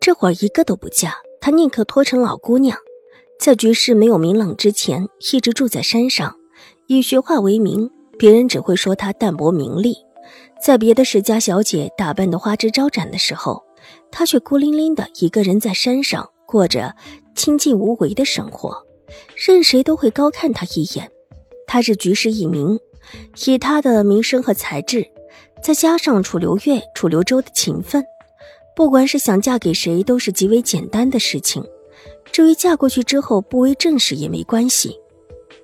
这会儿一个都不嫁，她宁可拖成老姑娘，在局势没有明朗之前，一直住在山上，以学画为名。别人只会说她淡泊名利，在别的世家小姐打扮的花枝招展的时候，她却孤零零的一个人在山上过着清静无为的生活，任谁都会高看她一眼。她是局势一名，以她的名声和才智，再加上楚留月、楚留周的情分。不管是想嫁给谁，都是极为简单的事情。至于嫁过去之后不为正室也没关系。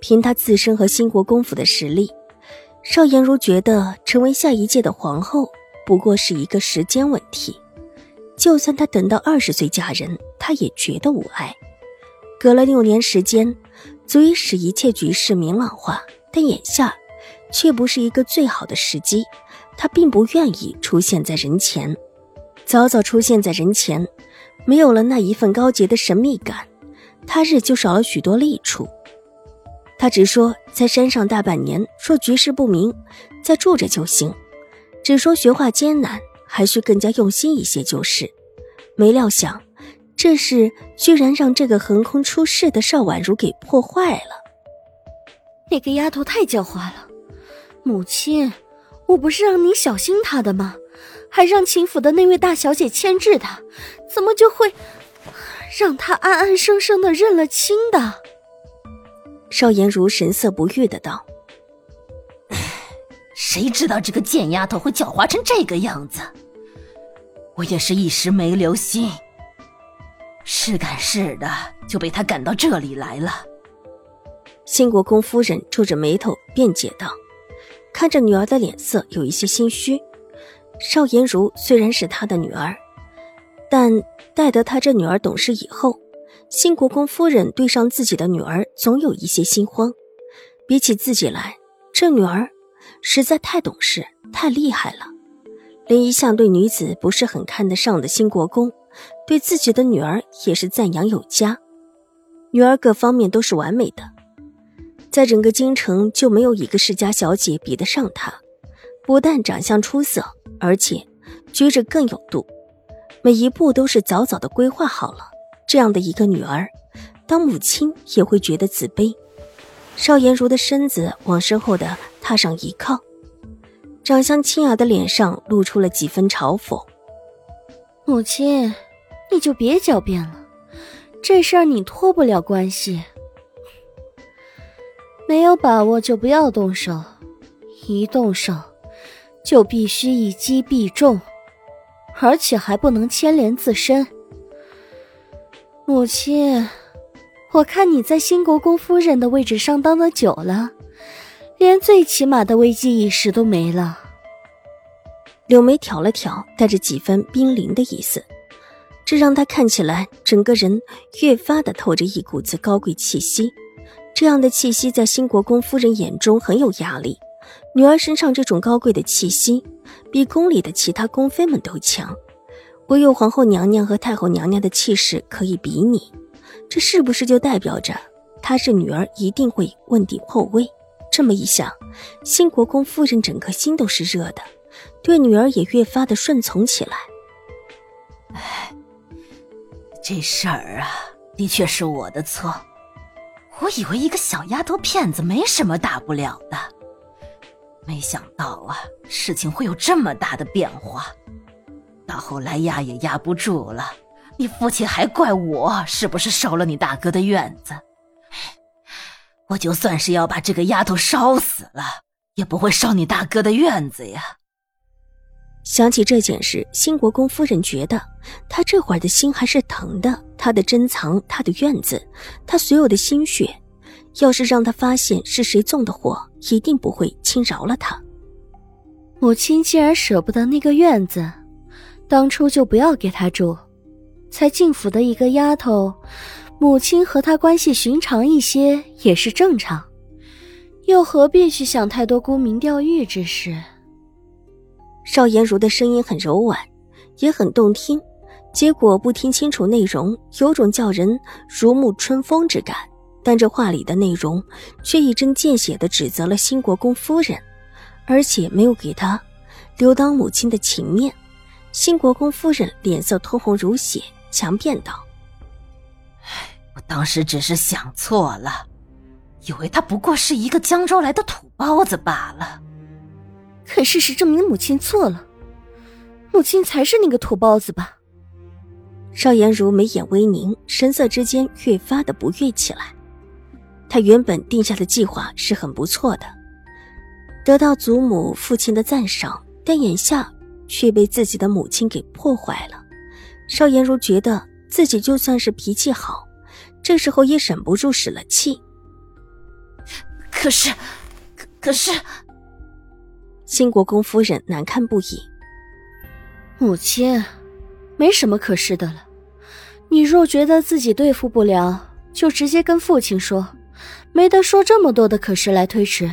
凭她自身和新国公府的实力，邵颜如觉得成为下一届的皇后不过是一个时间问题。就算她等到二十岁嫁人，她也觉得无碍。隔了六年时间，足以使一切局势明朗化，但眼下却不是一个最好的时机。她并不愿意出现在人前。早早出现在人前，没有了那一份高洁的神秘感，他日就少了许多利处。他只说在山上大半年，说局势不明，再住着就行；只说学画艰难，还需更加用心一些就是。没料想，这事居然让这个横空出世的邵婉如给破坏了。那个丫头太狡猾了，母亲，我不是让你小心她的吗？还让秦府的那位大小姐牵制他，怎么就会让他安安生生的认了亲的？邵颜如神色不悦的道：“谁知道这个贱丫头会狡猾成这个样子？我也是一时没留心，是赶是的就被她赶到这里来了。”新国公夫人皱着眉头辩解道，看着女儿的脸色有一些心虚。邵颜如虽然是他的女儿，但待得他这女儿懂事以后，新国公夫人对上自己的女儿总有一些心慌。比起自己来，这女儿实在太懂事、太厉害了。连一向对女子不是很看得上的新国公，对自己的女儿也是赞扬有加。女儿各方面都是完美的，在整个京城就没有一个世家小姐比得上她。不但长相出色，而且举止更有度，每一步都是早早的规划好了。这样的一个女儿，当母亲也会觉得自卑。邵颜如的身子往身后的榻上一靠，长相清雅的脸上露出了几分嘲讽：“母亲，你就别狡辩了，这事儿你脱不了关系。没有把握就不要动手，一动手。”就必须一击必中，而且还不能牵连自身。母亲，我看你在新国公夫人的位置上当的久了，连最起码的危机意识都没了。柳眉挑了挑，带着几分冰凌的意思，这让她看起来整个人越发的透着一股子高贵气息。这样的气息在新国公夫人眼中很有压力。女儿身上这种高贵的气息，比宫里的其他宫妃们都强，唯有皇后娘娘和太后娘娘的气势可以比拟。这是不是就代表着她是女儿一定会问鼎后位？这么一想，新国公夫人整颗心都是热的，对女儿也越发的顺从起来。哎，这事儿啊，的确是我的错。我以为一个小丫头片子没什么大不了的。没想到啊，事情会有这么大的变化。到后来压也压不住了，你父亲还怪我是不是烧了你大哥的院子。我就算是要把这个丫头烧死了，也不会烧你大哥的院子呀。想起这件事，新国公夫人觉得他这会儿的心还是疼的。他的珍藏，他的院子，他所有的心血。要是让他发现是谁纵的火，一定不会轻饶了他。母亲既然舍不得那个院子，当初就不要给他住。才进府的一个丫头，母亲和她关系寻常一些也是正常，又何必去想太多沽名钓誉之事？邵颜如的声音很柔婉，也很动听，结果不听清楚内容，有种叫人如沐春风之感。但这话里的内容，却一针见血地指责了新国公夫人，而且没有给她留当母亲的情面。新国公夫人脸色通红如血，强辩道：“我当时只是想错了，以为他不过是一个江州来的土包子罢了。可事实证明，母亲错了，母亲才是那个土包子吧？”邵颜如眉眼微凝，神色之间越发的不悦起来。他原本定下的计划是很不错的，得到祖母、父亲的赞赏，但眼下却被自己的母亲给破坏了。邵颜如觉得自己就算是脾气好，这时候也忍不住使了气。可是，可可是，新国公夫人难堪不已。母亲，没什么可是的了。你若觉得自己对付不了，就直接跟父亲说。没得说这么多的可是来推迟，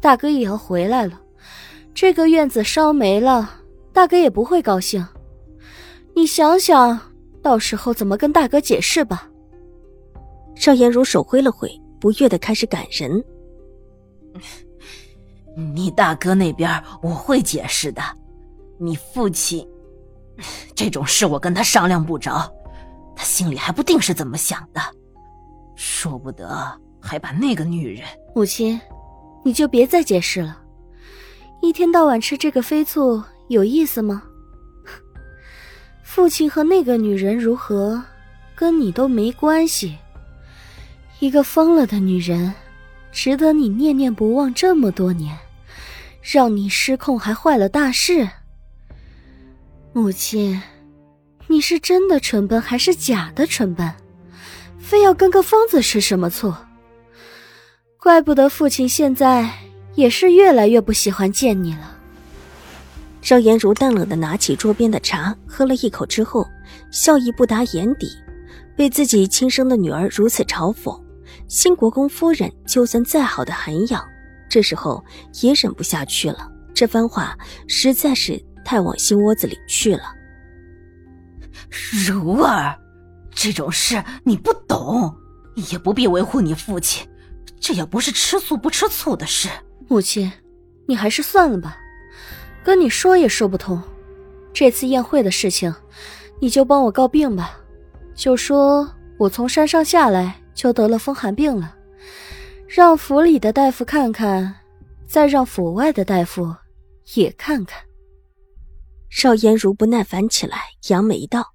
大哥也要回来了，这个院子烧没了，大哥也不会高兴。你想想到时候怎么跟大哥解释吧。邵颜如手挥了挥，不悦的开始赶人。你大哥那边我会解释的，你父亲这种事我跟他商量不着，他心里还不定是怎么想的，说不得。还把那个女人，母亲，你就别再解释了。一天到晚吃这个飞醋有意思吗？父亲和那个女人如何，跟你都没关系。一个疯了的女人，值得你念念不忘这么多年，让你失控还坏了大事。母亲，你是真的蠢笨还是假的蠢笨？非要跟个疯子是什么错？怪不得父亲现在也是越来越不喜欢见你了。邵颜如淡冷的拿起桌边的茶，喝了一口之后，笑意不达眼底。被自己亲生的女儿如此嘲讽，新国公夫人就算再好的涵养，这时候也忍不下去了。这番话实在是太往心窝子里去了。如儿，这种事你不懂，也不必维护你父亲。这也不是吃素不吃醋的事，母亲，你还是算了吧，跟你说也说不通。这次宴会的事情，你就帮我告病吧，就说我从山上下来就得了风寒病了，让府里的大夫看看，再让府外的大夫也看看。邵颜如不耐烦起来，扬眉道：“